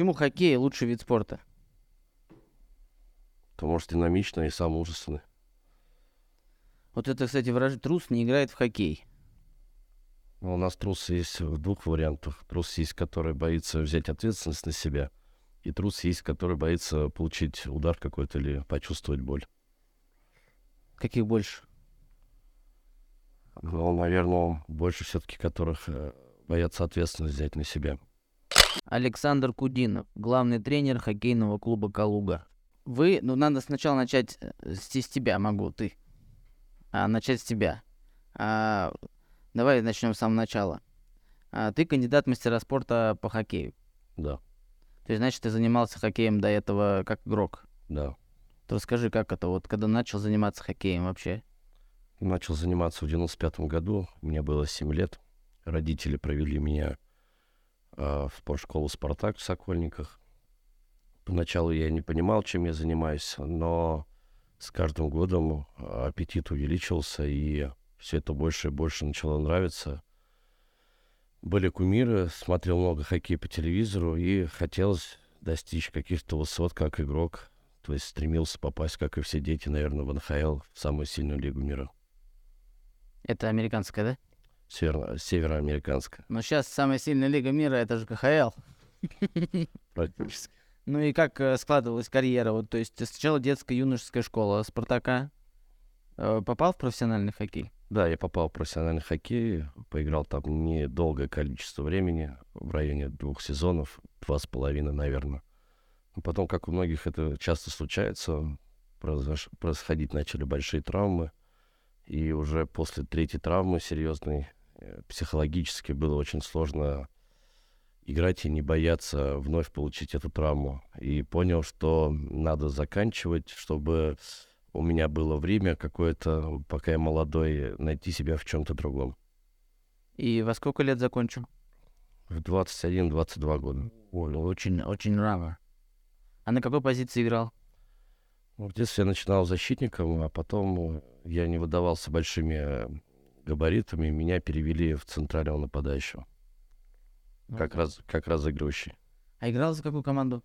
Почему хоккей лучший вид спорта? Потому что динамично и самый ужасный. Вот это, кстати, выражение трус не играет в хоккей. Ну, у нас трус есть в двух вариантах. Трус есть, который боится взять ответственность на себя, и трус есть, который боится получить удар какой-то или почувствовать боль. Каких больше? Ну, наверное, больше все-таки которых э, боятся ответственность взять на себя. Александр Кудинов, главный тренер хоккейного клуба «Калуга». Вы, ну, надо сначала начать э, с, с тебя, могу, ты. А, начать с тебя. А, давай начнем с самого начала. А, ты кандидат мастера спорта по хоккею. Да, То есть, значит, ты занимался хоккеем до этого как игрок. да. То расскажи, как это, вот когда начал заниматься хоккеем вообще? Начал заниматься в 95 году, мне было 7 лет. Родители провели меня в спортшколу «Спартак» в Сокольниках. Поначалу я не понимал, чем я занимаюсь, но с каждым годом а, аппетит увеличился, и все это больше и больше начало нравиться. Были кумиры, смотрел много хоккея по телевизору, и хотелось достичь каких-то высот как игрок. То есть стремился попасть, как и все дети, наверное, в НХЛ, в самую сильную лигу мира. Это американская, да? Северо- североамериканская, Но сейчас самая сильная лига мира это же КХЛ. практически. Ну и как э, складывалась карьера? Вот, то есть сначала детская юношеская школа Спартака. Э, попал в профессиональный хоккей? Да, я попал в профессиональный хоккей, поиграл там недолгое количество времени, в районе двух сезонов, два с половиной, наверное. Но потом, как у многих это часто случается, произош- происходить начали большие травмы, и уже после третьей травмы серьезной психологически было очень сложно играть и не бояться вновь получить эту травму. И понял, что надо заканчивать, чтобы у меня было время какое-то, пока я молодой, найти себя в чем-то другом. И во сколько лет закончил? В 21-22 года. Ой, очень, очень рано. А на какой позиции играл? Ну, В детстве я начинал защитником, а потом э, я не выдавался большими э, габаритами, меня перевели в центрального нападающего, как, раз, как разыгрывающий. А играл за какую команду?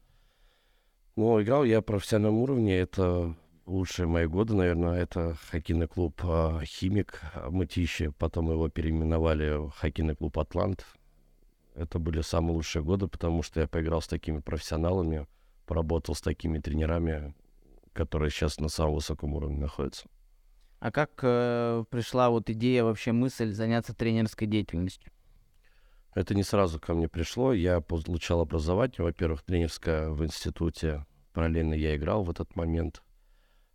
Ну, играл я в профессиональном уровне, это лучшие мои годы, наверное, это хоккейный клуб а, «Химик» а, Мытищи, потом его переименовали в хоккейный клуб «Атлант». Это были самые лучшие годы, потому что я поиграл с такими профессионалами, поработал с такими тренерами, которые сейчас на самом высоком уровне находятся. А как э, пришла вот идея, вообще мысль заняться тренерской деятельностью? Это не сразу ко мне пришло. Я получал образование, во-первых, тренерское в институте. Параллельно я играл в этот момент.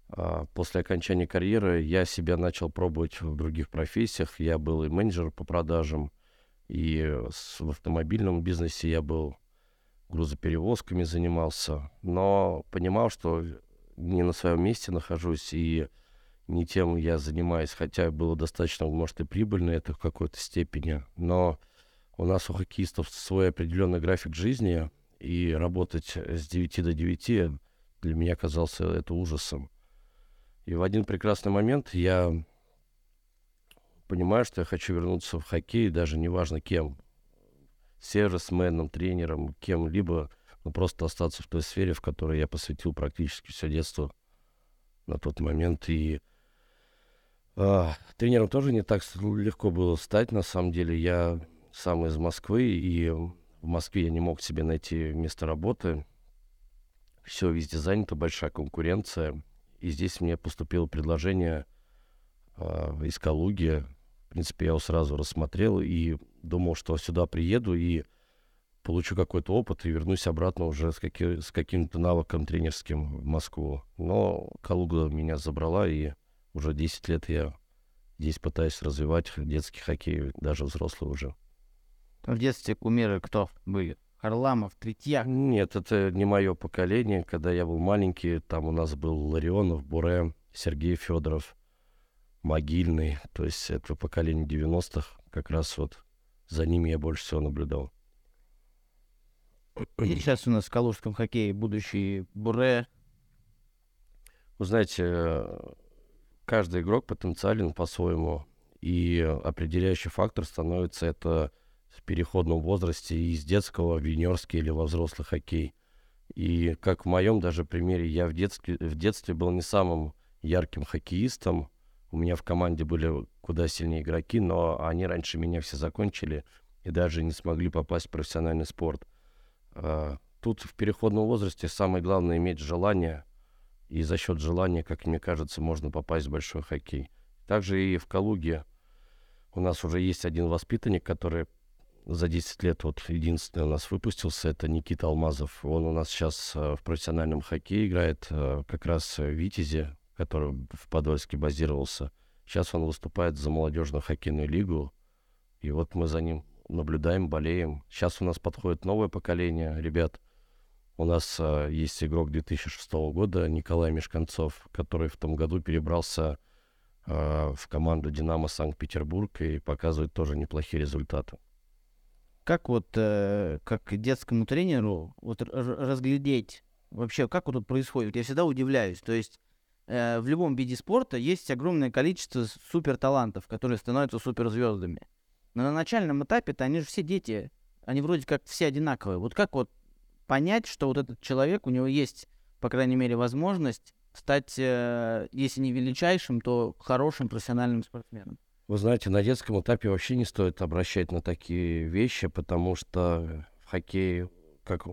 А После окончания карьеры я себя начал пробовать в других профессиях. Я был и менеджер по продажам, и в автомобильном бизнесе я был грузоперевозками занимался, но понимал, что не на своем месте нахожусь и не тем я занимаюсь, хотя было достаточно, может, и прибыльно это в какой-то степени, но у нас у хоккеистов свой определенный график жизни, и работать с 9 до 9 для меня казался это ужасом. И в один прекрасный момент я понимаю, что я хочу вернуться в хоккей, даже неважно кем, сервисменом, тренером, кем-либо, но просто остаться в той сфере, в которой я посвятил практически все детство на тот момент. И тренером тоже не так легко было стать, на самом деле. Я сам из Москвы, и в Москве я не мог себе найти место работы. Все везде занято, большая конкуренция. И здесь мне поступило предложение а, из Калуги. В принципе, я его сразу рассмотрел и думал, что сюда приеду и получу какой-то опыт и вернусь обратно уже с, каки- с каким-то навыком тренерским в Москву. Но Калуга меня забрала, и уже 10 лет я здесь пытаюсь развивать детский хоккей, даже взрослый уже. В детстве кумиры кто были? Харламов, Третьяк. Нет, это не мое поколение. Когда я был маленький, там у нас был Ларионов, Буре, Сергей Федоров, Могильный. То есть это поколение 90-х. Как раз вот за ними я больше всего наблюдал. И сейчас у нас в калужском хоккее будущий Буре. Вы знаете, э, каждый игрок потенциален по-своему. И определяющий фактор становится это в переходном возрасте из детского в юниорский или во взрослый хоккей. И как в моем даже примере, я в детстве, в детстве был не самым ярким хоккеистом. У меня в команде были куда сильнее игроки, но они раньше меня все закончили и даже не смогли попасть в профессиональный спорт. А, тут в переходном возрасте самое главное иметь желание, и за счет желания, как мне кажется, можно попасть в большой хоккей. Также и в Калуге у нас уже есть один воспитанник, который за 10 лет вот единственный у нас выпустился, это Никита Алмазов. Он у нас сейчас э, в профессиональном хоккее играет, э, как раз в Витязе, который в Подольске базировался. Сейчас он выступает за молодежную хоккейную лигу. И вот мы за ним наблюдаем, болеем. Сейчас у нас подходит новое поколение ребят. У нас э, есть игрок 2006 года Николай Мешканцов, который в том году перебрался э, в команду «Динамо Санкт-Петербург» и показывает тоже неплохие результаты. Как вот, э, как детскому тренеру, вот разглядеть вообще, как вот тут происходит? Я всегда удивляюсь. То есть э, в любом виде спорта есть огромное количество суперталантов, которые становятся суперзвездами. Но на начальном этапе-то они же все дети, они вроде как все одинаковые. Вот как вот понять, что вот этот человек, у него есть, по крайней мере, возможность стать, э, если не величайшим, то хорошим профессиональным спортсменом? Вы знаете, на детском этапе вообще не стоит обращать на такие вещи, потому что в хоккее, как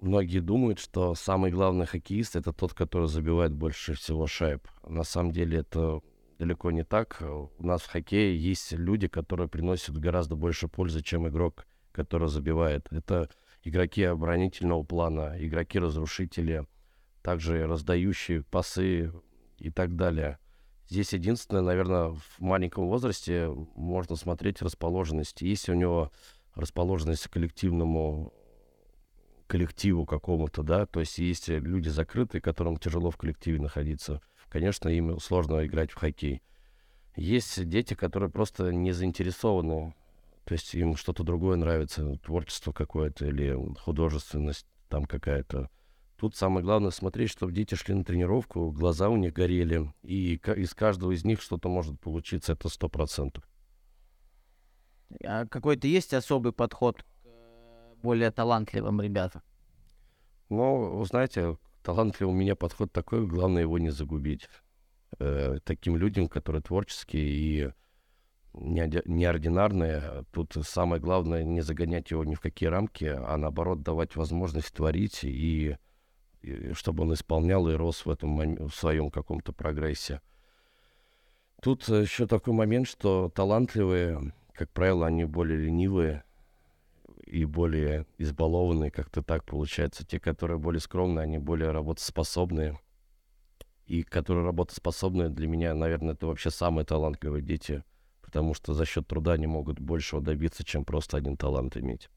многие думают, что самый главный хоккеист это тот, который забивает больше всего шайб. На самом деле это далеко не так. У нас в хоккее есть люди, которые приносят гораздо больше пользы, чем игрок, который забивает. Это игроки оборонительного плана, игроки-разрушители, также раздающие пасы и так далее. Здесь единственное, наверное, в маленьком возрасте можно смотреть расположенность. Если у него расположенность к коллективному коллективу какому-то, да, то есть есть люди закрытые, которым тяжело в коллективе находиться, конечно, им сложно играть в хоккей. Есть дети, которые просто не заинтересованы, то есть им что-то другое нравится, творчество какое-то или художественность там какая-то. Тут самое главное смотреть, чтобы дети шли на тренировку, глаза у них горели, и из каждого из них что-то может получиться, это сто процентов. А какой-то есть особый подход к более талантливым ребятам? Ну, вы знаете, талантливый у меня подход такой, главное его не загубить. Э, таким людям, которые творческие и неординарные, тут самое главное не загонять его ни в какие рамки, а наоборот давать возможность творить и чтобы он исполнял и рос в этом в своем каком-то прогрессе. Тут еще такой момент, что талантливые, как правило, они более ленивые и более избалованные, как-то так получается. Те, которые более скромные, они более работоспособные. И которые работоспособные для меня, наверное, это вообще самые талантливые дети, потому что за счет труда они могут большего добиться, чем просто один талант иметь.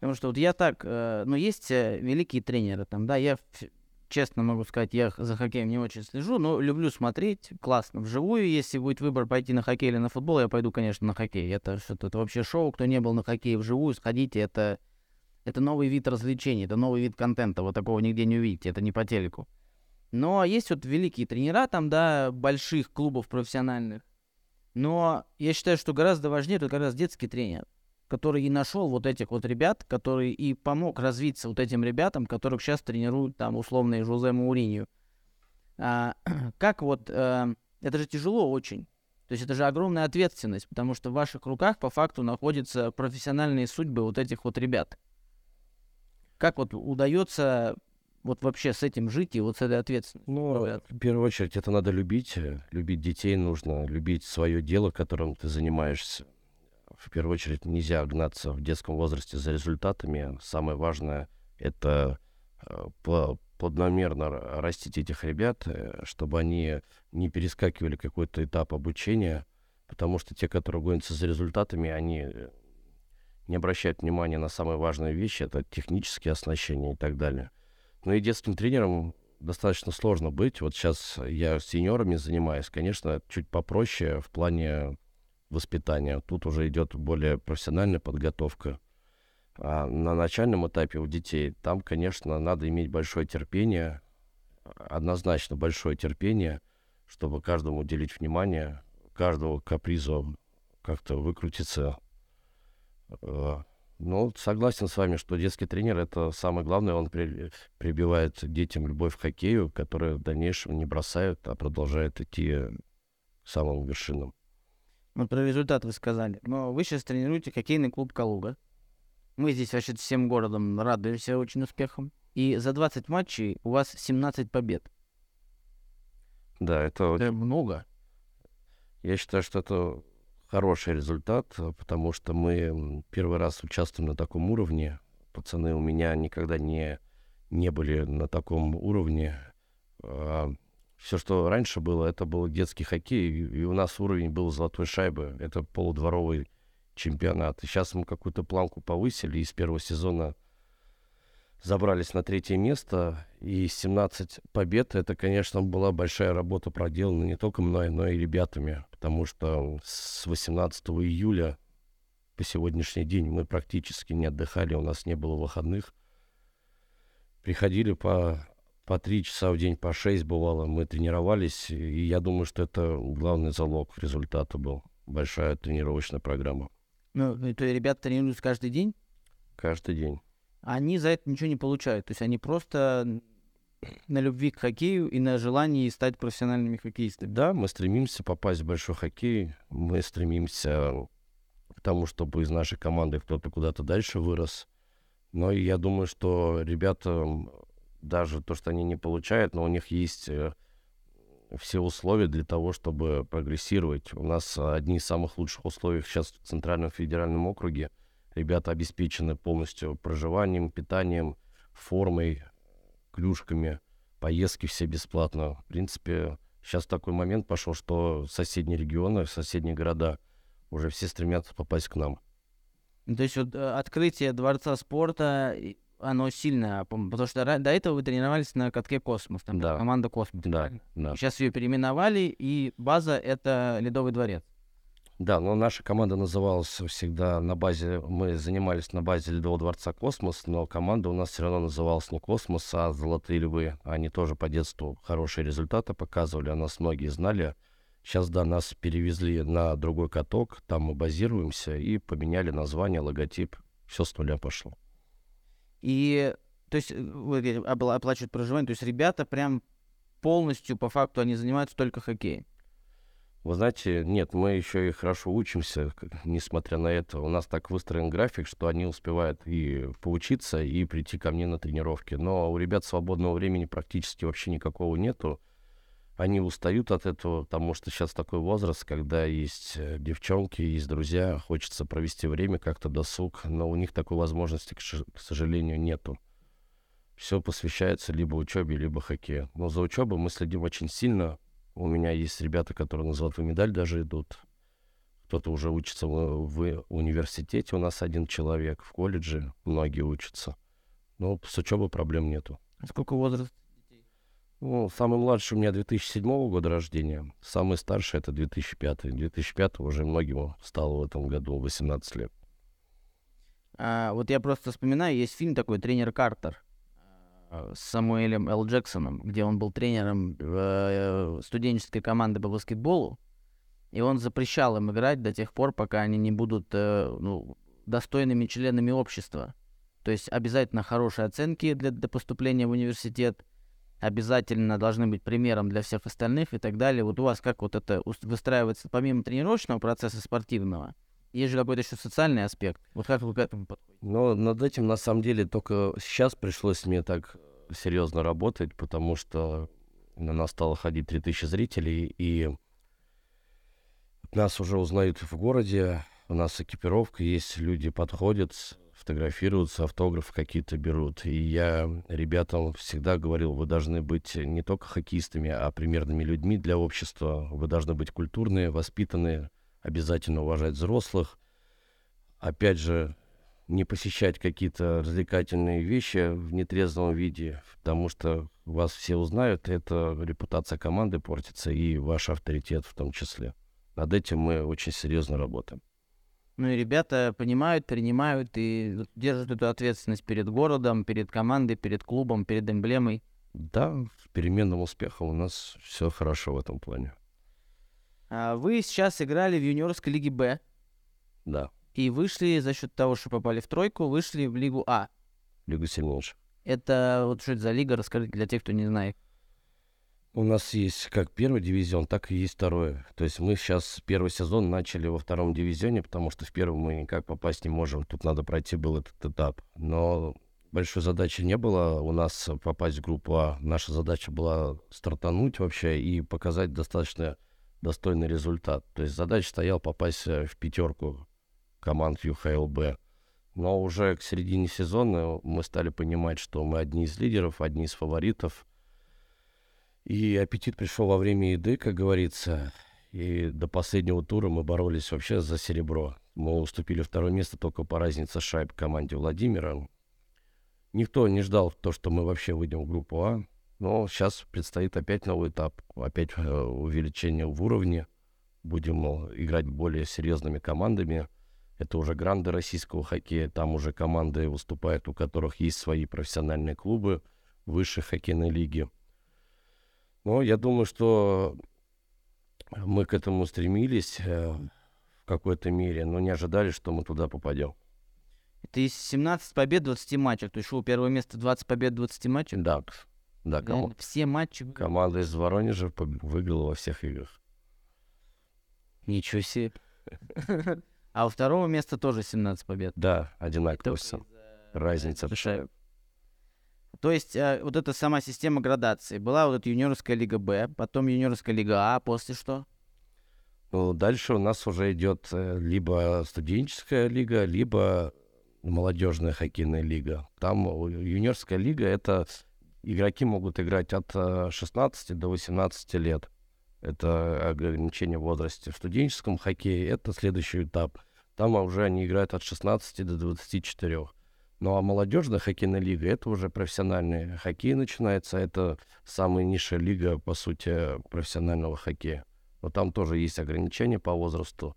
Потому что вот я так, э, ну, есть э, великие тренеры там, да, я честно могу сказать, я за хоккеем не очень слежу, но люблю смотреть, классно, вживую. Если будет выбор пойти на хоккей или на футбол, я пойду, конечно, на хоккей. Это что-то, это вообще шоу, кто не был на хоккее вживую, сходите, это, это новый вид развлечений, это новый вид контента, вот такого нигде не увидите, это не по телеку. Но есть вот великие тренера там, да, больших клубов профессиональных. Но я считаю, что гораздо важнее это как раз детский тренер который и нашел вот этих вот ребят, который и помог развиться вот этим ребятам, которых сейчас тренируют там условные Жузе Мауринью. А, как вот, а, это же тяжело очень. То есть это же огромная ответственность, потому что в ваших руках по факту находятся профессиональные судьбы вот этих вот ребят. Как вот удается вот вообще с этим жить и вот с этой ответственностью? Ну, в первую очередь, это надо любить. Любить детей нужно, любить свое дело, которым ты занимаешься в первую очередь нельзя гнаться в детском возрасте за результатами. Самое важное — это э, планомерно растить этих ребят, э, чтобы они не перескакивали какой-то этап обучения, потому что те, которые гонятся за результатами, они э, не обращают внимания на самые важные вещи, это технические оснащения и так далее. Но и детским тренером достаточно сложно быть. Вот сейчас я с сеньорами занимаюсь, конечно, чуть попроще в плане воспитания. Тут уже идет более профессиональная подготовка. А на начальном этапе у детей там, конечно, надо иметь большое терпение, однозначно большое терпение, чтобы каждому уделить внимание, каждого капризу как-то выкрутиться. Ну, согласен с вами, что детский тренер это самое главное. Он при- прибивает детям любовь к хоккею, которая в дальнейшем не бросают, а продолжает идти к самым вершинам. Вот про результат вы сказали. Но вы сейчас тренируете хоккейный клуб «Калуга». Мы здесь вообще всем городом радуемся очень успехам. И за 20 матчей у вас 17 побед. Да, это Это много. Я считаю, что это хороший результат, э, потому что мы первый раз участвуем на таком уровне. Пацаны у меня никогда не, не были на таком уровне. Все, что раньше было, это был детский хоккей, и у нас уровень был золотой шайбы. Это полудворовый чемпионат. И сейчас мы какую-то планку повысили, и с первого сезона забрались на третье место, и 17 побед, это, конечно, была большая работа проделана не только мной, но и ребятами, потому что с 18 июля по сегодняшний день мы практически не отдыхали, у нас не было выходных. Приходили по, по 3 часа в день, по 6 бывало, мы тренировались, и я думаю, что это главный залог результата был. Большая тренировочная программа. Ну, то есть ребята тренируются каждый день, Каждый день. они за это ничего не получают. То есть они просто на любви к хоккею и на желании стать профессиональными хоккеистами. Да, мы стремимся попасть в большой хоккей. Мы стремимся к тому, чтобы из нашей команды кто-то куда-то дальше вырос. Но я думаю, что ребята, даже то, что они не получают, но у них есть э, все условия для того, чтобы прогрессировать. У нас одни из самых лучших условий сейчас в Центральном федеральном округе. Ребята обеспечены полностью проживанием, питанием, формой, клюшками, поездки все бесплатно. В принципе, сейчас такой момент пошел, что соседние регионы, соседние города уже все стремятся попасть к нам. То есть вот э, открытие дворца спорта, оно сильно, пом- потому что до этого вы тренировались на катке «Космос», там Да. команда «Космос». Да, да. Сейчас ее переименовали, и база — это Ледовый дворец. Да, но наша команда называлась всегда на базе, мы занимались на базе Ледового дворца «Космос», но команда у нас все равно называлась не «Космос», а «Золотые львы». Они тоже по детству хорошие результаты показывали, о нас многие знали. Сейчас, да, нас перевезли на другой каток, там мы базируемся и поменяли название, логотип. Все с нуля пошло. И, то есть, вы говорите, оплачивают проживание, то есть ребята прям полностью, по факту, они занимаются только хоккеем. Вы знаете, нет, мы еще и хорошо учимся, несмотря на это. У нас так выстроен график, что они успевают и поучиться, и прийти ко мне на тренировки. Но у ребят свободного времени практически вообще никакого нету. Они устают от этого, потому что сейчас такой возраст, когда есть э, девчонки, есть друзья, хочется провести время как-то досуг, но у них такой возможности, к сожалению, нету. Все посвящается либо учебе, либо хоккею. Но за учебой мы следим очень сильно, у меня есть ребята, которые на золотую медаль даже идут. Кто-то уже учится в, в университете, у нас один человек, в колледже многие учатся. Но с учебой проблем нету. А Сколько возраст? Ну, самый младший у меня 2007 года рождения, самый старший это 2005. 2005 уже многим стало в этом году 18 лет. А, вот я просто вспоминаю, есть фильм такой «Тренер Картер» с Самуэлем Л. Джексоном, где он был тренером э, студенческой команды по баскетболу, и он запрещал им играть до тех пор, пока они не будут э, ну, достойными членами общества. То есть обязательно хорошие оценки для, для поступления в университет, обязательно должны быть примером для всех остальных и так далее. Вот у вас как вот это выстраивается помимо тренировочного процесса спортивного, есть же какой-то еще социальный аспект. Вот как вы к этому подходите? Но над этим, на самом деле, только сейчас пришлось мне так серьезно работать, потому что на нас стало ходить 3000 зрителей, и нас уже узнают в городе, у нас экипировка есть, люди подходят, фотографируются, автографы какие-то берут. И я ребятам всегда говорил, вы должны быть не только хоккеистами, а примерными людьми для общества. Вы должны быть культурные, воспитанные, обязательно уважать взрослых. Опять же, не посещать какие-то развлекательные вещи в нетрезвом виде, потому что вас все узнают, это репутация команды портится и ваш авторитет в том числе. Над этим мы очень серьезно работаем. Ну и ребята понимают, принимают и держат эту ответственность перед городом, перед командой, перед клубом, перед эмблемой. Да, с переменным успехом у нас все хорошо в этом плане. А вы сейчас играли в юниорской лиге Б. Да. И вышли за счет того, что попали в тройку, вышли в Лигу А. Лигу сильнейших. Это вот что это за лига? Расскажите для тех, кто не знает. У нас есть как первый дивизион, так и есть второй. То есть мы сейчас первый сезон начали во втором дивизионе, потому что в первом мы никак попасть не можем. Тут надо пройти был этот этап. Но большой задачи не было у нас попасть в группу А. Наша задача была стартануть вообще и показать достаточно достойный результат. То есть задача стояла попасть э, в пятерку команд ЮХЛБ. Но уже к середине сезона мы стали понимать, что мы одни из лидеров, одни из фаворитов. И аппетит пришел во время еды, как говорится. И до последнего тура мы боролись вообще за серебро. Мы уступили второе место только по разнице шайб команде Владимира. Никто не ждал то, что мы вообще выйдем в группу А. Но сейчас предстоит опять новый этап, опять э, увеличение в уровне. Будем э, играть более серьезными командами. Это уже гранды российского хоккея. Там уже команды выступают, у которых есть свои профессиональные клубы высшей хоккейной лиги. Но я думаю, что мы к этому стремились э, в какой-то мере, но не ожидали, что мы туда попадем. Это из 17 побед 20 матчах. То есть у первого места 20 побед 20 матчах? Да, да, ком... все матчи. Команда из Воронежа выиграла во всех играх. Ничего себе. А у второго места тоже 17 побед. Да, одинаково. Разница. Большая. То есть э, вот эта сама система градации. Была вот эта юниорская лига Б, потом юниорская лига А, после что? Ну, дальше у нас уже идет э, либо студенческая лига, либо молодежная хоккейная лига. Там юниорская лига это игроки могут играть от 16 э, до 18 лет. Это ограничение в возрасте. В студенческом хоккее это следующий этап. Там уже они играют от 16 до 24. Ну а молодежная хоккейная лига это уже профессиональный хоккей начинается. Это самая низшая лига, по сути, профессионального хоккея. Но там тоже есть ограничения по возрасту.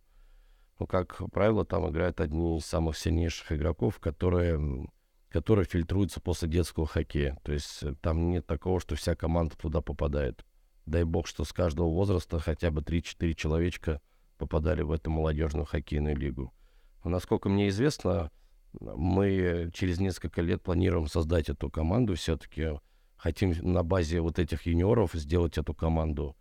Но, как правило, там играют одни из самых сильнейших игроков, которые, которые фильтруются после детского хоккея. То есть э, там нет такого, что вся команда туда попадает. Дай бог, что с каждого возраста хотя бы 3-4 человечка попадали в эту молодежную хоккейную лигу. Насколько мне известно, мы через несколько лет планируем создать эту команду все-таки. Хотим на базе вот этих юниоров сделать эту команду.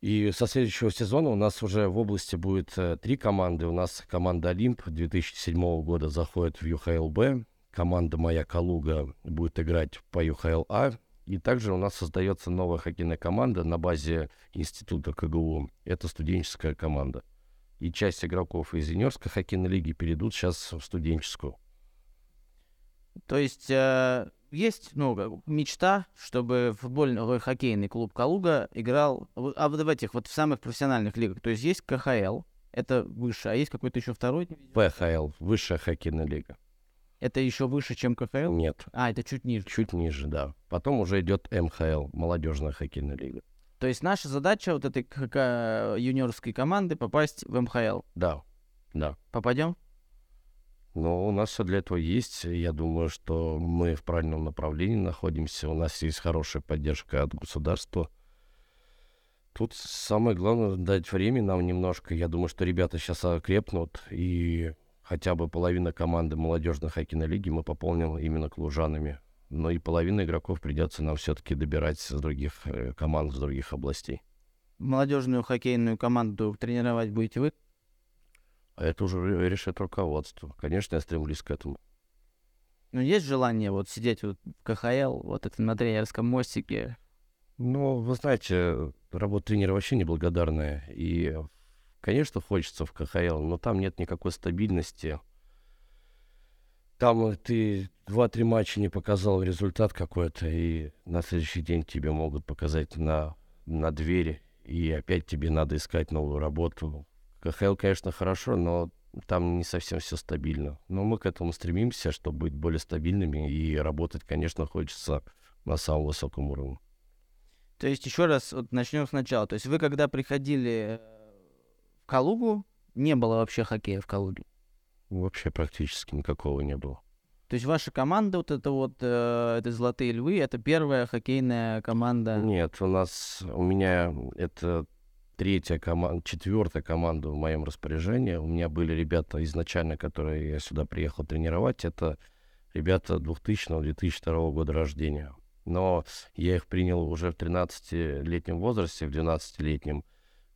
И со следующего сезона у нас уже в области будет э, три команды. У нас команда «Олимп» 2007 года заходит в ЮХЛБ. Команда «Моя Калуга» будет играть по ЮХЛА. И также у нас создается новая хоккейная команда на базе института КГУ. Это студенческая команда и часть игроков из юниорской хоккейной лиги перейдут сейчас в студенческую. То есть э, есть ну, мечта, чтобы футбольный хоккейный клуб Калуга играл, а вот в этих вот в самых профессиональных лигах. То есть есть КХЛ, это выше, а есть какой-то еще второй? ПХЛ, высшая хоккейная лига. Это еще выше, чем КХЛ? Нет. А, это чуть ниже. Чуть ниже, да. Потом уже идет МХЛ, молодежная хоккейная лига. То есть наша задача вот этой юниорской команды попасть в МХЛ. Да, да. Попадем? Ну, у нас все для этого есть. Я думаю, что мы в правильном направлении находимся. У нас есть хорошая поддержка от государства. Тут самое главное дать время нам немножко. Я думаю, что ребята сейчас окрепнут, и хотя бы половина команды молодежной хоккейной лиги мы пополним именно клужанами но и половина игроков придется нам все-таки добирать с других э, команд, с других областей. Молодежную хоккейную команду тренировать будете вы? А это уже решит руководство. Конечно, я стремлюсь к этому. Ну, есть желание вот сидеть вот в КХЛ, вот это на тренерском мостике? Ну, вы знаете, работа тренера вообще неблагодарная. И, конечно, хочется в КХЛ, но там нет никакой стабильности. Там ты два-три матча не показал результат какой-то, и на следующий день тебе могут показать на, на двери, и опять тебе надо искать новую работу. КХЛ, конечно, хорошо, но там не совсем все стабильно. Но мы к этому стремимся, чтобы быть более стабильными, и работать, конечно, хочется на самом высоком уровне. То есть, еще раз, вот начнем сначала. То есть, вы когда приходили в Калугу, не было вообще хоккея в Калуге? Вообще практически никакого не было. То есть ваша команда, вот это вот, э, это «Золотые львы», это первая хоккейная команда? Нет, у нас, у меня это третья команда, четвертая команда в моем распоряжении. У меня были ребята изначально, которые я сюда приехал тренировать. Это ребята 2000-2002 года рождения. Но я их принял уже в 13-летнем возрасте, в 12-летнем.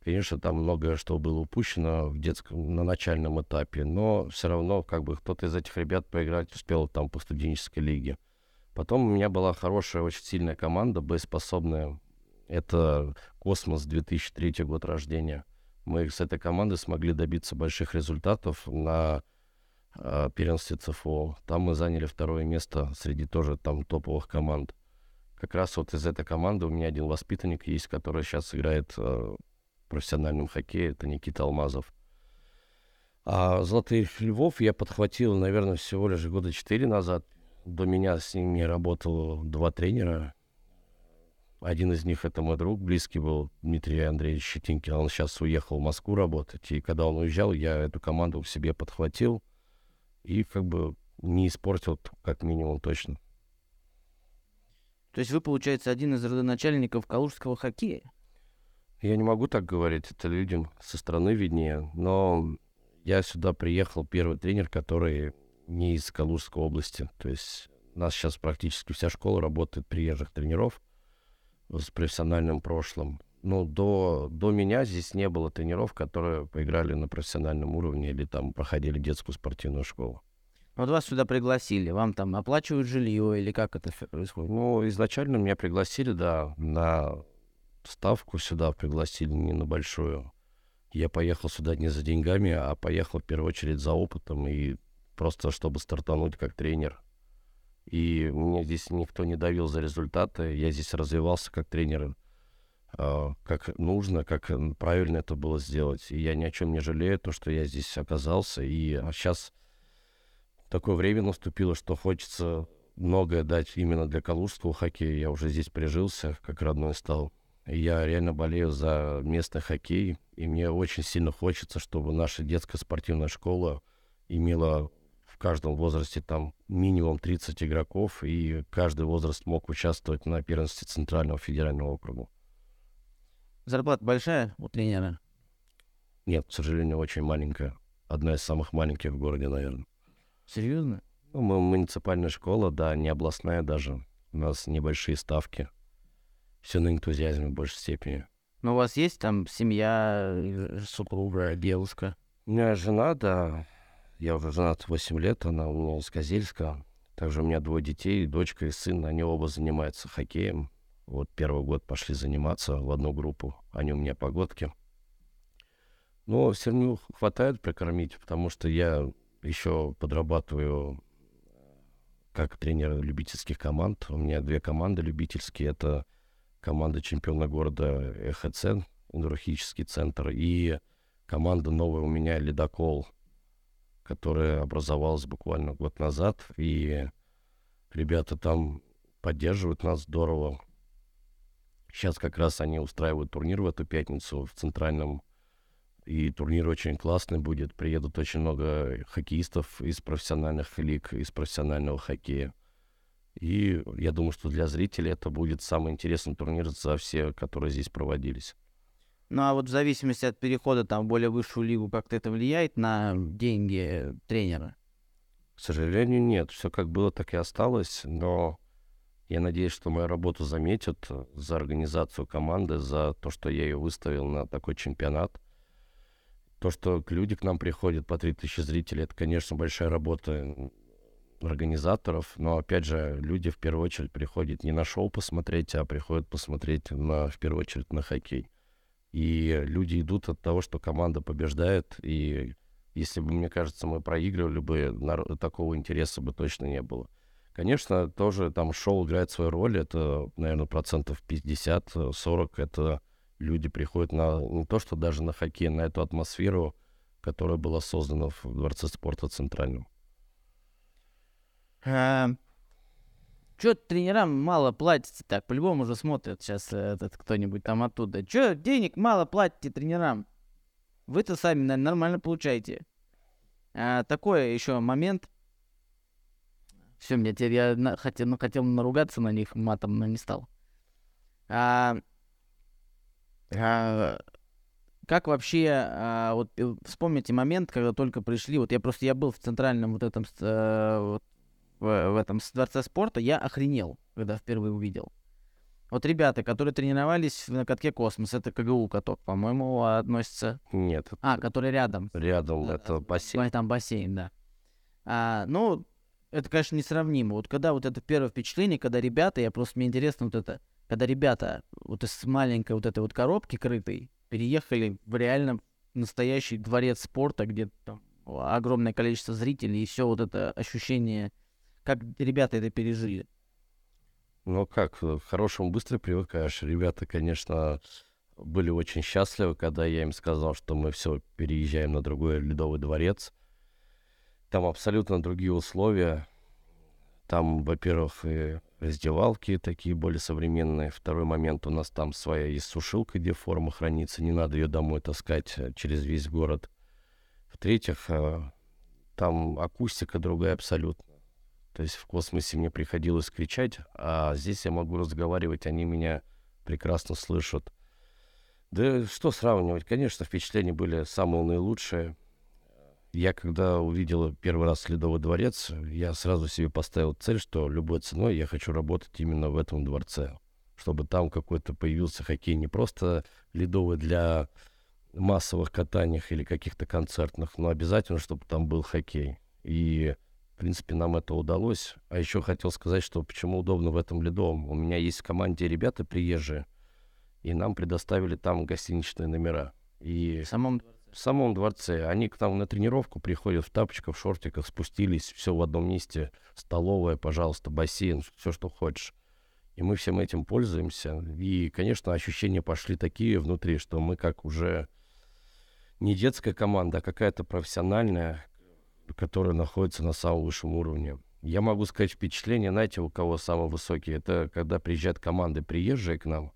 Конечно, там многое что было упущено в детском, на начальном этапе, но все равно как бы кто-то из этих ребят поиграть успел там по студенческой лиге. Потом у меня была хорошая, очень сильная команда, боеспособная. Это «Космос» 2003 год рождения. Мы с этой командой смогли добиться больших результатов на э, первенстве ЦФО. Там мы заняли второе место среди тоже там топовых команд. Как раз вот из этой команды у меня один воспитанник есть, который сейчас играет э, профессиональном хоккее, это Никита Алмазов. А «Золотых львов» я подхватил, наверное, всего лишь года четыре назад. До меня с ними работало два тренера. Один из них — это мой друг, близкий был, Дмитрий Андреевич Щетинкин. Он сейчас уехал в Москву работать. И когда он уезжал, я эту команду в себе подхватил и как бы не испортил, как минимум, точно. То есть вы, получается, один из родоначальников калужского хоккея? Я не могу так говорить, это людям со стороны виднее, но я сюда приехал первый тренер, который не из Калужской области. То есть у нас сейчас практически вся школа работает приезжих тренеров с профессиональным прошлым. Но до, до меня здесь не было тренеров, которые поиграли на профессиональном уровне или там проходили детскую спортивную школу. Вот вас сюда пригласили, вам там оплачивают жилье или как это происходит? Ну, изначально меня пригласили, да, на ставку сюда пригласили не на большую. Я поехал сюда не за деньгами, а поехал в первую очередь за опытом и просто чтобы стартануть как тренер. И мне здесь никто не давил за результаты. Я здесь развивался как тренер, э, как нужно, как правильно это было сделать. И я ни о чем не жалею, то, что я здесь оказался. И сейчас такое время наступило, что хочется многое дать именно для калужского хоккея. Я уже здесь прижился, как родной стал. Я реально болею за местный хоккей, и мне очень сильно хочется, чтобы наша детская спортивная школа имела в каждом возрасте там минимум 30 игроков, и каждый возраст мог участвовать на первенстве Центрального федерального округа. Зарплата большая у тренера? Нет, к сожалению, очень маленькая. Одна из самых маленьких в городе, наверное. Серьезно? Ну, мы муниципальная школа, да, не областная даже. У нас небольшие ставки все на энтузиазме в большей степени. Но у вас есть там семья, супруга, девушка? У меня жена, да. Я уже женат 8 лет, она у меня из Козельска. Также у меня двое детей, дочка и сын. Они оба занимаются хоккеем. Вот первый год пошли заниматься в одну группу. Они у меня погодки. Но все равно хватает прокормить, потому что я еще подрабатываю как тренер любительских команд. У меня две команды любительские. Это команда чемпиона города ЭХЦ, энергетический центр, и команда новая у меня «Ледокол», которая образовалась буквально год назад, и ребята там поддерживают нас здорово. Сейчас как раз они устраивают турнир в эту пятницу в Центральном, и турнир очень классный будет. Приедут очень много хоккеистов из профессиональных лиг, из профессионального хоккея. И я думаю, что для зрителей это будет самый интересный турнир за все, которые здесь проводились. Ну а вот в зависимости от перехода там в более высшую лигу, как-то это влияет на деньги тренера? К сожалению, нет. Все как было, так и осталось. Но я надеюсь, что мою работу заметят за организацию команды, за то, что я ее выставил на такой чемпионат. То, что люди к нам приходят по 3000 зрителей, это, конечно, большая работа организаторов, но опять же люди в первую очередь приходят не на шоу посмотреть, а приходят посмотреть на, в первую очередь на хоккей. И люди идут от того, что команда побеждает, и если бы, мне кажется, мы проигрывали бы, такого интереса бы точно не было. Конечно, тоже там шоу играет свою роль, это, наверное, процентов 50-40, это люди приходят на не то, что даже на хоккей, на эту атмосферу, которая была создана в Дворце спорта Центральном. А, Че тренерам мало платите так? По-любому уже смотрят сейчас э, этот кто-нибудь там оттуда. Че денег мало платите тренерам? Вы-то сами, наверное, нормально получаете. А, такой еще момент. Все, мне теперь я на, хотел, ну, хотел наругаться на них матом, но не стал. А, а, как вообще, а, вот э, вспомните момент, когда только пришли, вот я просто, я был в центральном вот этом, э, вот, в, в этом дворце спорта, я охренел, когда впервые увидел. Вот ребята, которые тренировались на катке «Космос», это КГУ каток, по-моему, относится. Нет. А, который рядом. Рядом, это бассейн. Там бассейн, да. А, ну, это, конечно, несравнимо. Вот когда вот это первое впечатление, когда ребята, я просто, мне интересно вот это, когда ребята вот из маленькой вот этой вот коробки крытой переехали в реально настоящий дворец спорта, где там огромное количество зрителей и все вот это ощущение, как ребята это пережили. Ну как, к хорошему быстро привыкаешь. Ребята, конечно, были очень счастливы, когда я им сказал, что мы все переезжаем на другой ледовый дворец. Там абсолютно другие условия. Там, во-первых, и раздевалки такие более современные. Второй момент, у нас там своя есть сушилка, где форма хранится. Не надо ее домой таскать э, через весь город. В-третьих, э, там акустика другая абсолютно. То есть в космосе мне приходилось кричать, а здесь я могу разговаривать, они меня прекрасно слышат. Да что сравнивать? Конечно, впечатления были самые наилучшие. Я когда увидел первый раз Ледовый дворец, я сразу себе поставил цель, что любой ценой я хочу работать именно в этом дворце. Чтобы там какой-то появился хоккей не просто ледовый для массовых катаниях или каких-то концертных, но обязательно, чтобы там был хоккей. И в принципе, нам это удалось. А еще хотел сказать, что почему удобно в этом ледовом. У меня есть в команде ребята приезжие, и нам предоставили там гостиничные номера. И в самом дворце? В самом дворце. Они к нам на тренировку приходят в тапочках, в шортиках, спустились, все в одном месте. Столовая, пожалуйста, бассейн, все, что хочешь. И мы всем этим пользуемся. И, конечно, ощущения пошли такие внутри, что мы как уже не детская команда, а какая-то профессиональная, которые находятся на самом высшем уровне. Я могу сказать впечатление, знаете, у кого самые высокие, это когда приезжают команды приезжие к нам,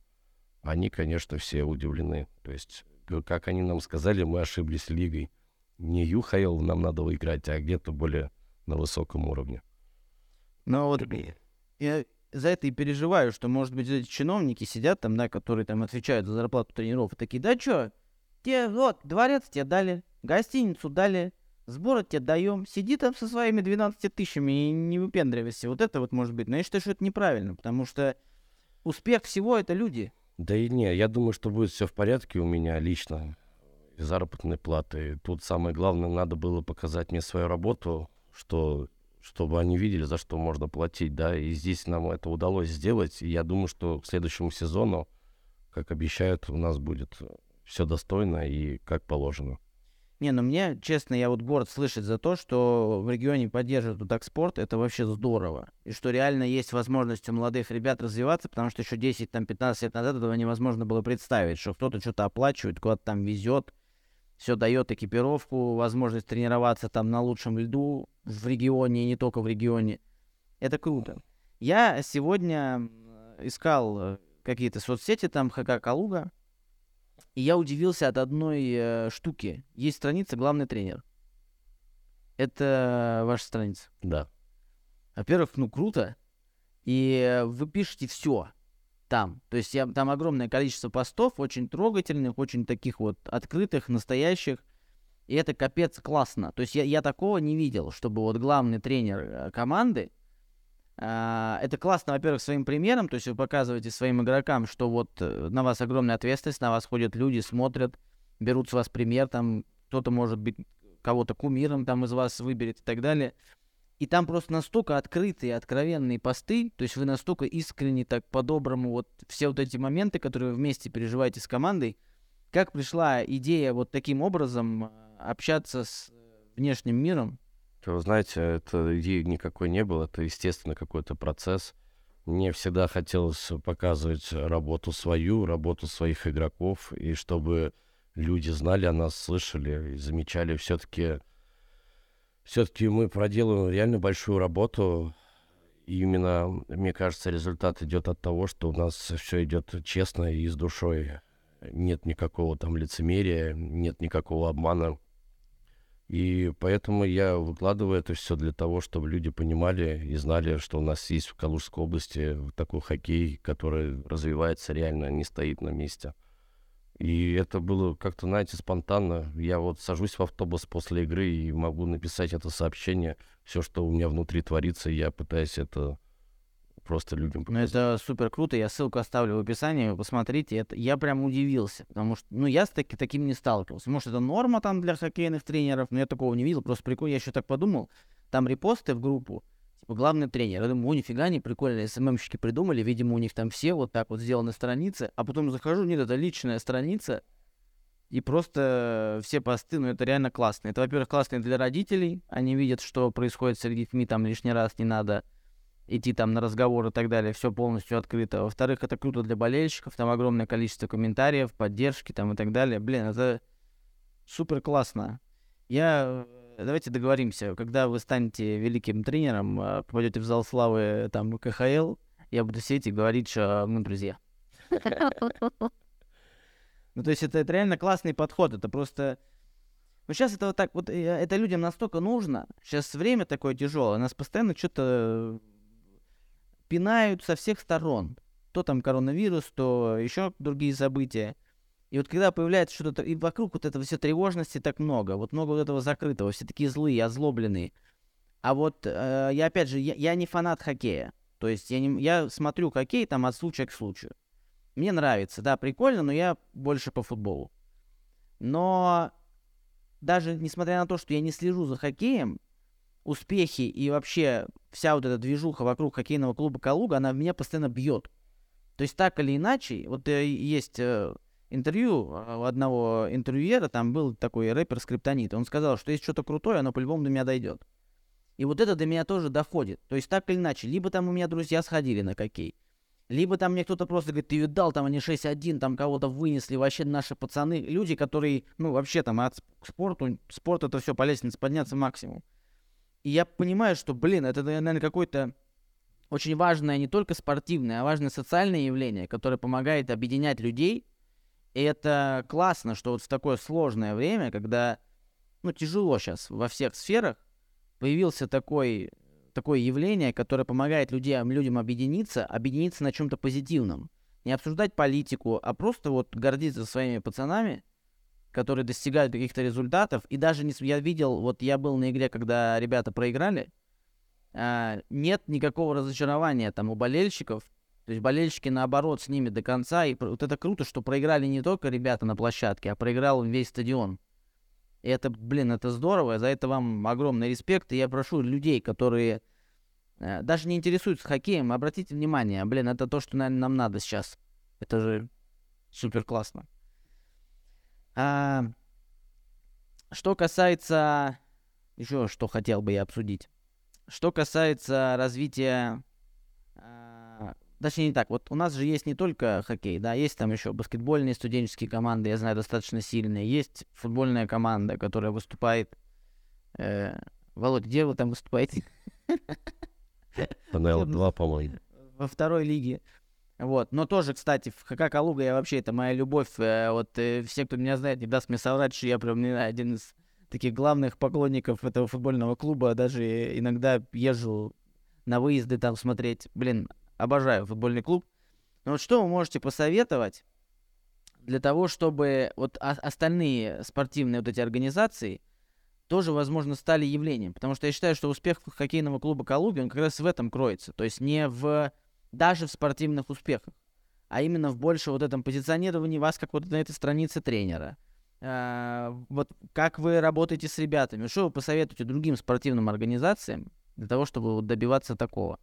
они, конечно, все удивлены. То есть, как они нам сказали, мы ошиблись лигой. Не ЮХЛ нам надо выиграть, а где-то более на высоком уровне. Ну вот я за это и переживаю, что, может быть, эти чиновники сидят там, да, которые там отвечают за зарплату тренеров, и такие, да что, тебе вот, дворец тебе дали, гостиницу дали, Сбор тебе даем, сиди там со своими 12 тысячами и не выпендривайся. Вот это вот может быть. Но я считаю, что это неправильно, потому что успех всего это люди. Да и не, я думаю, что будет все в порядке у меня лично. И заработной платы. Тут самое главное, надо было показать мне свою работу, что чтобы они видели, за что можно платить, да, и здесь нам это удалось сделать, и я думаю, что к следующему сезону, как обещают, у нас будет все достойно и как положено. Не, ну мне, честно, я вот город слышать за то, что в регионе поддерживают вот так спорт, это вообще здорово. И что реально есть возможность у молодых ребят развиваться, потому что еще 10-15 лет назад этого невозможно было представить, что кто-то что-то оплачивает, куда-то там везет, все дает экипировку, возможность тренироваться там на лучшем льду в регионе и не только в регионе. Это круто. Я сегодня искал э, какие-то соцсети, там ХК Калуга, и я удивился от одной э, штуки. Есть страница «Главный тренер». Это ваша страница? Да. Во-первых, ну круто. И вы пишете все там. То есть я, там огромное количество постов, очень трогательных, очень таких вот открытых, настоящих. И это капец классно. То есть я, я такого не видел, чтобы вот главный тренер э, команды это классно, во-первых, своим примером, то есть вы показываете своим игрокам, что вот э, на вас огромная ответственность, на вас ходят люди, смотрят, берут с вас пример, там кто-то, может быть, кого-то кумиром там из вас выберет и так далее. И там просто настолько открытые, откровенные посты, то есть вы настолько искренне, так по-доброму, вот все вот эти моменты, которые вы вместе переживаете с командой, как пришла идея вот таким образом э, общаться с э, внешним миром, вы знаете, это идеи никакой не было, это, естественно, какой-то процесс. Мне всегда хотелось показывать работу свою, работу своих игроков, и чтобы люди знали о нас, слышали и замечали. Все-таки все-таки мы проделываем реально большую работу. И именно, мне кажется, результат идет от того, что у нас все идет честно и с душой. Нет никакого там лицемерия, нет никакого обмана. И поэтому я выкладываю это все для того, чтобы люди понимали и знали, что у нас есть в Калужской области такой хоккей, который развивается реально, не стоит на месте. И это было как-то, знаете, спонтанно. Я вот сажусь в автобус после игры и могу написать это сообщение. Все, что у меня внутри творится, я пытаюсь это просто людям Ну, это супер круто. Я ссылку оставлю в описании. Посмотрите. Это... Я прям удивился. Потому что, ну, я с таки, таким не сталкивался. Может, это норма там для хоккейных тренеров, но я такого не видел. Просто прикольно. Я еще так подумал. Там репосты в группу. Типа, главный тренер. Я думаю, о, нифига не прикольно. СММщики придумали. Видимо, у них там все вот так вот сделаны страницы. А потом захожу, нет, это личная страница. И просто все посты, ну, это реально классно. Это, во-первых, классно для родителей. Они видят, что происходит с детьми, там лишний раз не надо идти там на разговор и так далее, все полностью открыто. Во-вторых, это круто для болельщиков, там огромное количество комментариев, поддержки там и так далее. Блин, это супер классно. Я э, давайте договоримся, когда вы станете великим тренером, э, попадете в зал славы там КХЛ, я буду сидеть и говорить, что мы друзья. Ну, то есть это, это реально классный подход, это просто... Ну, сейчас это вот так, вот э, это людям настолько нужно, сейчас время такое тяжелое, нас постоянно что-то пинают со всех сторон. То там коронавирус, то еще другие события. И вот когда появляется что-то, и вокруг вот этого все тревожности так много, вот много вот этого закрытого, все такие злые, озлобленные. А вот э, я опять же, я, я не фанат хоккея. То есть я, не, я смотрю хоккей там от случая к случаю. Мне нравится, да, прикольно, но я больше по футболу. Но даже несмотря на то, что я не слежу за хоккеем, успехи и вообще вся вот эта движуха вокруг хоккейного клуба Калуга, она меня постоянно бьет. То есть так или иначе, вот э, есть э, интервью у одного интервьюера, там был такой рэпер Скриптонит, он сказал, что есть что-то крутое, оно по-любому до меня дойдет. И вот это до меня тоже доходит. То есть так или иначе, либо там у меня друзья сходили на хоккей, либо там мне кто-то просто говорит, ты видал, там они 6-1, там кого-то вынесли, вообще наши пацаны, люди, которые, ну, вообще там от спорту, спорт это все по лестнице подняться максимум. И я понимаю, что, блин, это, наверное, какое-то очень важное не только спортивное, а важное социальное явление, которое помогает объединять людей. И это классно, что вот в такое сложное время, когда, ну, тяжело сейчас во всех сферах, появился такой, такое явление, которое помогает людям, людям объединиться, объединиться на чем-то позитивном. Не обсуждать политику, а просто вот гордиться своими пацанами – которые достигают каких-то результатов. И даже не, я видел, вот я был на игре, когда ребята проиграли, а, нет никакого разочарования там у болельщиков. То есть болельщики, наоборот, с ними до конца. И вот это круто, что проиграли не только ребята на площадке, а проиграл весь стадион. И это, блин, это здорово. За это вам огромный респект. И я прошу людей, которые э, даже не интересуются хоккеем, обратите внимание, блин, это то, что, наверное, нам надо сейчас. Это же супер классно. А, что касается... Еще что хотел бы я обсудить. Что касается развития... А, точнее, не так. Вот у нас же есть не только хоккей, да, есть там еще баскетбольные студенческие команды, я знаю, достаточно сильные. Есть футбольная команда, которая выступает... Э, Володь, где вы там выступаете? НЛ-2, по-моему. Во второй лиге. Вот, но тоже, кстати, в ХК Калуга я вообще, это моя любовь, э, вот э, все, кто меня знает, не даст мне соврать, что я прям не один из таких главных поклонников этого футбольного клуба, даже иногда езжу на выезды там смотреть, блин, обожаю футбольный клуб. Но вот что вы можете посоветовать для того, чтобы вот остальные спортивные вот эти организации тоже, возможно, стали явлением? Потому что я считаю, что успех хоккейного клуба Калуги, он как раз в этом кроется. То есть не в даже в спортивных успехах, а именно в больше вот этом позиционировании вас как вот на этой странице тренера. А, вот как вы работаете с ребятами, что вы посоветуете другим спортивным организациям для того, чтобы вот добиваться такого?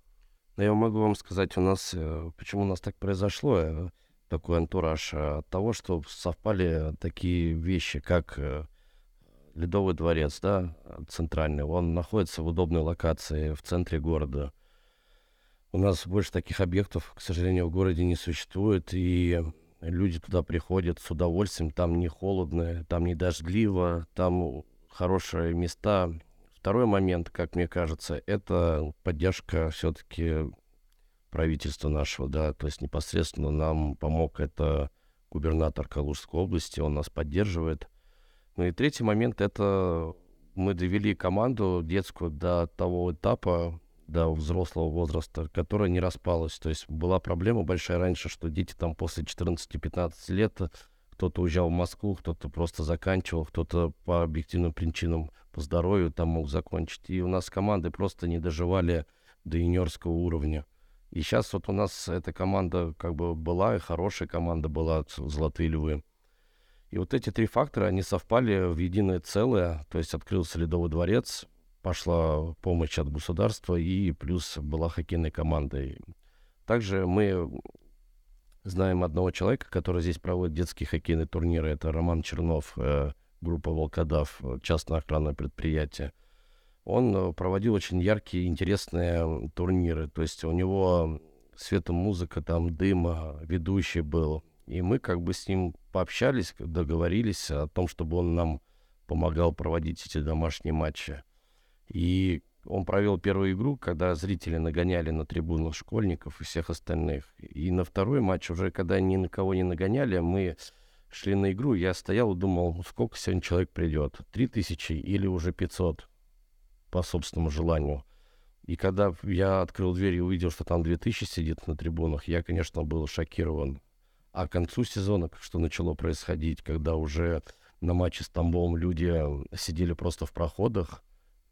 Я могу вам сказать, у нас, э, почему у нас так произошло, э, такой антураж, э, от того, что совпали такие вещи, как Ледовый дворец, да, центральный, он находится в удобной локации в центре города – у нас больше таких объектов, к сожалению, в городе не существует, и люди туда приходят с удовольствием, там не холодно, там не дождливо, там хорошие места. Второй момент, как мне кажется, это поддержка все-таки правительства нашего, да, то есть непосредственно нам помог это губернатор Калужской области, он нас поддерживает. Ну и третий момент, это мы довели команду детскую до того этапа, до взрослого возраста, которая не распалась. То есть была проблема большая раньше, что дети там после 14-15 лет кто-то уезжал в Москву, кто-то просто заканчивал, кто-то по объективным причинам по здоровью там мог закончить. И у нас команды просто не доживали до юниорского уровня. И сейчас вот у нас эта команда как бы была, и хорошая команда была, «Золотые львы». И вот эти три фактора, они совпали в единое целое, то есть открылся Ледовый дворец, пошла помощь от государства, и плюс была хоккейная команда. Также мы знаем одного человека, который здесь проводит детские хоккейные турниры. Это Роман Чернов, э, группа «Волкодав», частное охранное предприятие. Он э, проводил очень яркие, интересные турниры. То есть у него светом музыка, там дым, ведущий был. И мы как бы с ним пообщались, договорились о том, чтобы он нам помогал проводить эти домашние матчи. И он провел первую игру, когда зрители нагоняли на трибуну школьников и всех остальных. И на второй матч, уже когда ни на кого не нагоняли, мы шли на игру, я стоял и думал, сколько сегодня человек придет, три тысячи или уже пятьсот по собственному желанию. И когда я открыл дверь и увидел, что там две тысячи сидит на трибунах, я, конечно, был шокирован. А к концу сезона, что начало происходить, когда уже на матче с Тамбовом люди сидели просто в проходах,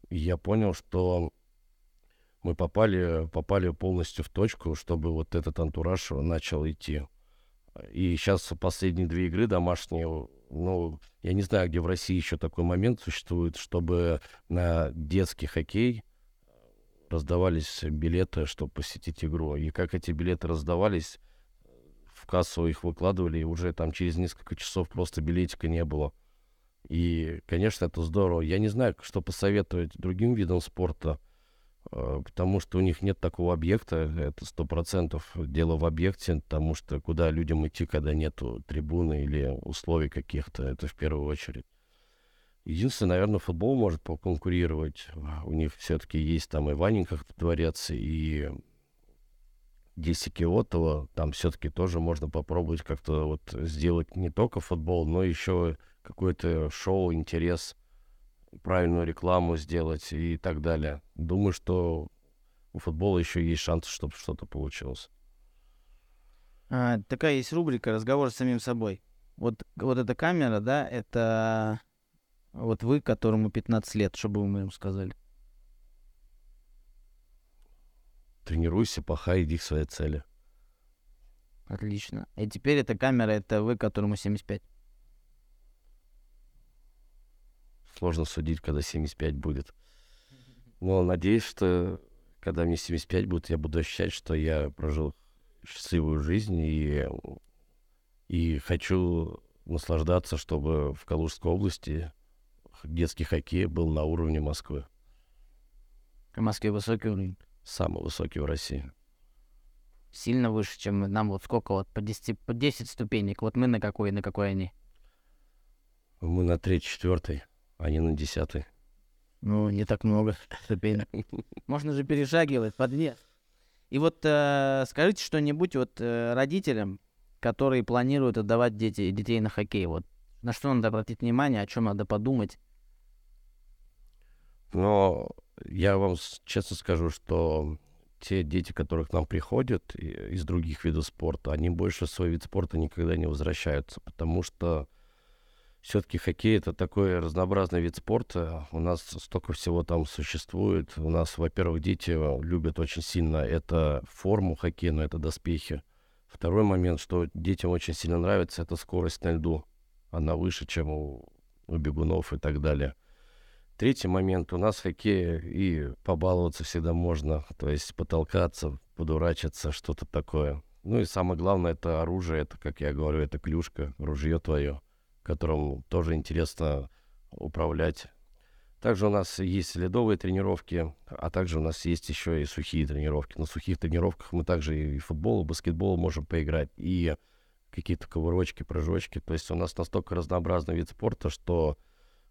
я понял, что мы попали, попали полностью в точку, чтобы вот этот антураж начал идти. И сейчас последние две игры домашние, ну, я не знаю, где в России еще такой момент существует, чтобы на детский хоккей раздавались билеты, чтобы посетить игру. И как эти билеты раздавались, в кассу их выкладывали, и уже там через несколько часов просто билетика не было. И, конечно, это здорово. Я не знаю, что посоветовать другим видам спорта, э, потому что у них нет такого объекта. Это сто процентов дело в объекте, потому что куда людям идти, когда нету трибуны или условий каких-то, это в первую очередь. Единственное, наверное, футбол может поконкурировать. У них все-таки есть там и Ваненьках дворец, и Диси Киотова. Там все-таки тоже можно попробовать как-то вот сделать не только футбол, но еще какое-то шоу, интерес, правильную рекламу сделать и так далее. Думаю, что у футбола еще есть шанс, чтобы что-то получилось. А, такая есть рубрика «Разговор с самим собой». Вот, вот эта камера, да, это вот вы, которому 15 лет, что бы вы ему сказали? Тренируйся, пахай, иди к своей цели. Отлично. И теперь эта камера, это вы, которому 75. Сложно судить, когда 75 будет. Но надеюсь, что когда мне 75 будет, я буду ощущать, что я прожил счастливую жизнь и, и хочу наслаждаться, чтобы в Калужской области детский хоккей был на уровне Москвы. В Москве высокий уровень? Самый высокий в России. Сильно выше, чем нам вот сколько вот по 10, по 10 ступенек. Вот мы на какой, на какой они? Мы на третьей, четвертой а не на десятый. Ну, не так много ступенек. Можно же перешагивать под вес. И вот э, скажите что-нибудь вот э, родителям, которые планируют отдавать дети, детей на хоккей. Вот на что надо обратить внимание, о чем надо подумать? Но я вам честно скажу, что те дети, которые к нам приходят из других видов спорта, они больше в свой вид спорта никогда не возвращаются, потому что все-таки хоккей это такой разнообразный вид спорта. У нас столько всего там существует. У нас, во-первых, дети любят очень сильно это форму хоккейную, это доспехи. Второй момент, что детям очень сильно нравится, это скорость на льду. Она выше, чем у, у бегунов и так далее. Третий момент. У нас хоккей и побаловаться всегда можно. То есть потолкаться, подурачиться, что-то такое. Ну и самое главное, это оружие. Это, как я говорю, это клюшка, ружье твое которым тоже интересно управлять. Также у нас есть ледовые тренировки, а также у нас есть еще и сухие тренировки. На сухих тренировках мы также и футбол, и баскетбол можем поиграть, и какие-то ковырочки, прыжочки. То есть у нас настолько разнообразный вид спорта, что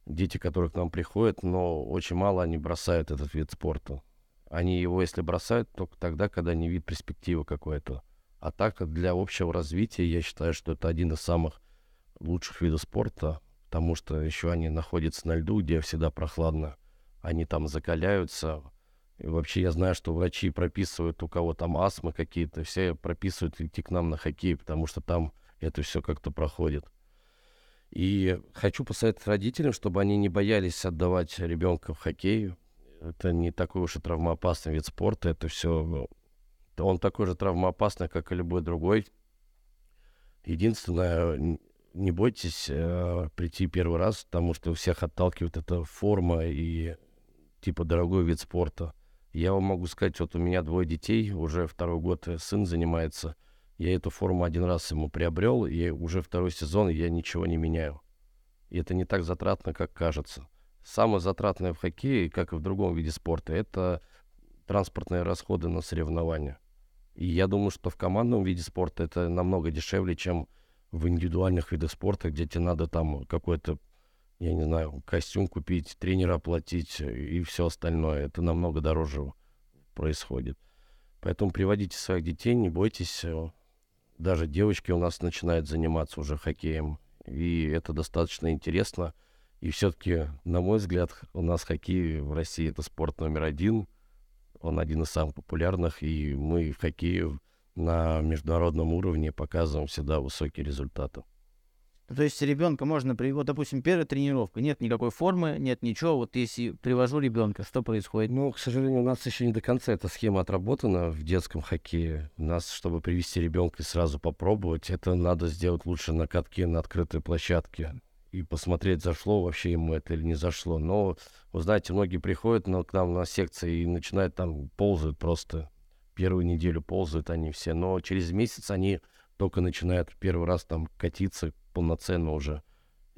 дети, которые к нам приходят, но очень мало они бросают этот вид спорта. Они его, если бросают, только тогда, когда не вид перспективы какой-то. А так, для общего развития, я считаю, что это один из самых лучших видов спорта, потому что еще они находятся на льду, где всегда прохладно. Они там закаляются. И вообще я знаю, что врачи прописывают, у кого там астмы какие-то, все прописывают идти к нам на хоккей, потому что там это все как-то проходит. И хочу посоветовать родителям, чтобы они не боялись отдавать ребенка в хоккей. Это не такой уж и травмоопасный вид спорта. Это все... Он такой же травмоопасный, как и любой другой. Единственное, не бойтесь э, прийти первый раз, потому что у всех отталкивает эта форма и типа дорогой вид спорта. Я вам могу сказать, вот у меня двое детей, уже второй год сын занимается. Я эту форму один раз ему приобрел, и уже второй сезон я ничего не меняю. И это не так затратно, как кажется. Самое затратное в хоккее, как и в другом виде спорта, это транспортные расходы на соревнования. И я думаю, что в командном виде спорта это намного дешевле, чем в индивидуальных видах спорта, где тебе надо там какой-то, я не знаю, костюм купить, тренера оплатить и все остальное. Это намного дороже происходит. Поэтому приводите своих детей, не бойтесь. Даже девочки у нас начинают заниматься уже хоккеем. И это достаточно интересно. И все-таки, на мой взгляд, у нас хоккей в России это спорт номер один. Он один из самых популярных. И мы в хоккее на международном уровне показываем всегда высокие результаты. То есть ребенка можно привести, вот, допустим, первая тренировка, нет никакой формы, нет ничего. Вот если привожу ребенка, что происходит? Ну, к сожалению, у нас еще не до конца эта схема отработана в детском хоккее. У нас, чтобы привести ребенка и сразу попробовать, это надо сделать лучше на катке на открытой площадке и посмотреть, зашло вообще ему это или не зашло. Но, вы знаете, многие приходят к нам на секции и начинают там ползают просто первую неделю ползают они все, но через месяц они только начинают первый раз там катиться полноценно уже.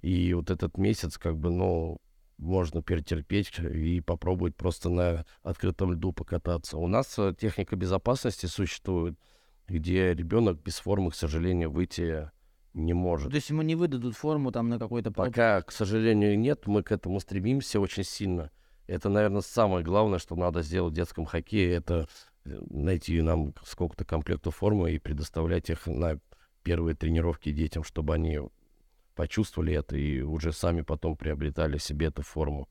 И вот этот месяц, как бы, ну, можно перетерпеть и попробовать просто на открытом льду покататься. У нас э, техника безопасности существует, где ребенок без формы, к сожалению, выйти не может. То есть ему не выдадут форму там на какой-то... Пока, к сожалению, нет. Мы к этому стремимся очень сильно. Это, наверное, самое главное, что надо сделать в детском хоккее. Это найти нам сколько-то комплектов формы и предоставлять их на первые тренировки детям, чтобы они почувствовали это и уже сами потом приобретали себе эту форму.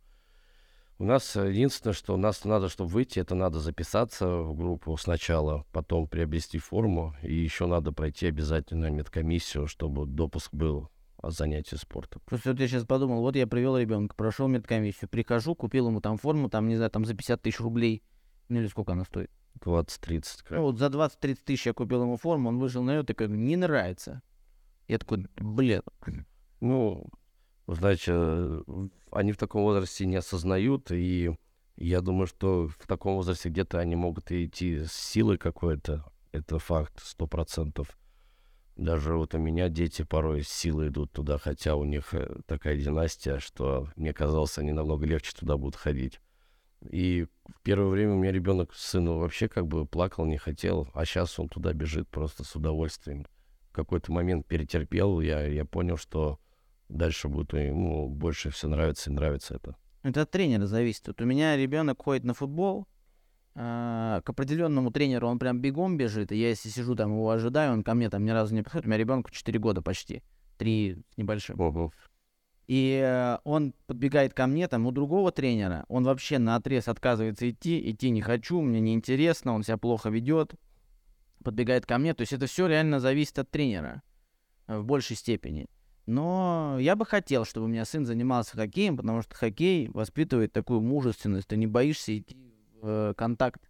У нас единственное, что у нас надо, чтобы выйти, это надо записаться в группу сначала, потом приобрести форму, и еще надо пройти обязательно медкомиссию, чтобы допуск был о занятии спортом. Просто вот я сейчас подумал, вот я привел ребенка, прошел медкомиссию, прихожу, купил ему там форму, там, не знаю, там за 50 тысяч рублей, ну или сколько она стоит? 20-30. Ну, вот за 20-30 тысяч я купил ему форму, он вышел на нее, такой, не нравится. Я такой, блин. Ну, знаете, э, они в таком возрасте не осознают, и я думаю, что в таком возрасте где-то они могут идти с силой какой-то. Это факт, сто процентов. Даже вот у меня дети порой с силой идут туда, хотя у них э, такая династия, что мне казалось, они намного легче туда будут ходить. И в первое время у меня ребенок, сын, вообще как бы плакал, не хотел, а сейчас он туда бежит просто с удовольствием. В какой-то момент перетерпел, я, я понял, что дальше будет ему больше все нравится и нравится это. Это от тренера зависит. Вот у меня ребенок ходит на футбол, а, к определенному тренеру он прям бегом бежит, и я если сижу там его ожидаю, он ко мне там ни разу не подходит. У меня ребенку 4 года почти, 3 с небольшим. И э, он подбегает ко мне, там, у другого тренера, он вообще на отрез отказывается идти, идти не хочу, мне неинтересно, он себя плохо ведет, подбегает ко мне. То есть это все реально зависит от тренера э, в большей степени. Но я бы хотел, чтобы у меня сын занимался хоккеем, потому что хоккей воспитывает такую мужественность, ты не боишься идти в э, контакт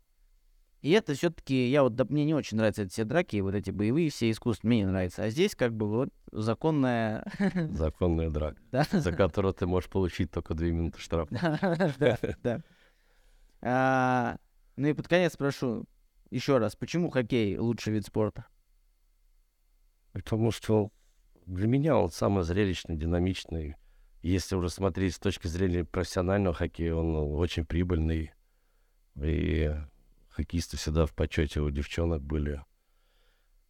и это все-таки, я вот, да, мне не очень нравятся эти все драки, вот эти боевые все искусства, мне не нравятся. А здесь как бы вот законная... Законная драка, да? за которую ты можешь получить только две минуты штрафа. Да, да. А, ну и под конец спрошу еще раз, почему хоккей лучший вид спорта? Потому что для меня он самый зрелищный, динамичный. Если уже смотреть с точки зрения профессионального хоккея, он очень прибыльный. И хоккеисты всегда в почете у девчонок были.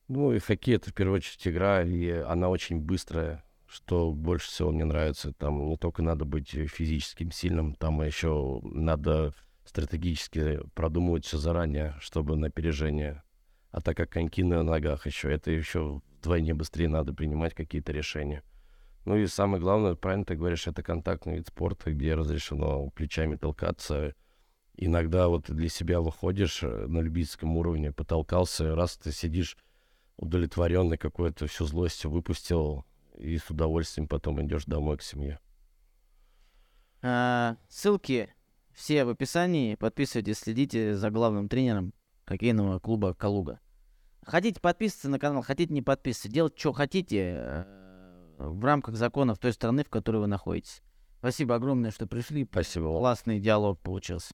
Ну и хоккей это в первую очередь игра, и она очень быстрая, что больше всего мне нравится. Там не только надо быть физическим сильным, там еще надо стратегически продумывать все заранее, чтобы на опережение. А так как коньки на ногах еще, это еще вдвойне быстрее надо принимать какие-то решения. Ну и самое главное, правильно ты говоришь, это контактный вид спорта, где разрешено плечами толкаться, иногда вот для себя выходишь э, на любительском уровне, потолкался, раз ты сидишь удовлетворенный какой-то, всю злость выпустил, и с удовольствием потом идешь домой к семье. А, ссылки все в описании. Подписывайтесь, следите за главным тренером хоккейного клуба «Калуга». Хотите подписываться на канал, хотите не подписываться, делать что хотите э, в рамках законов той страны, в которой вы находитесь. Спасибо огромное, что пришли. Спасибо. Классный диалог получился.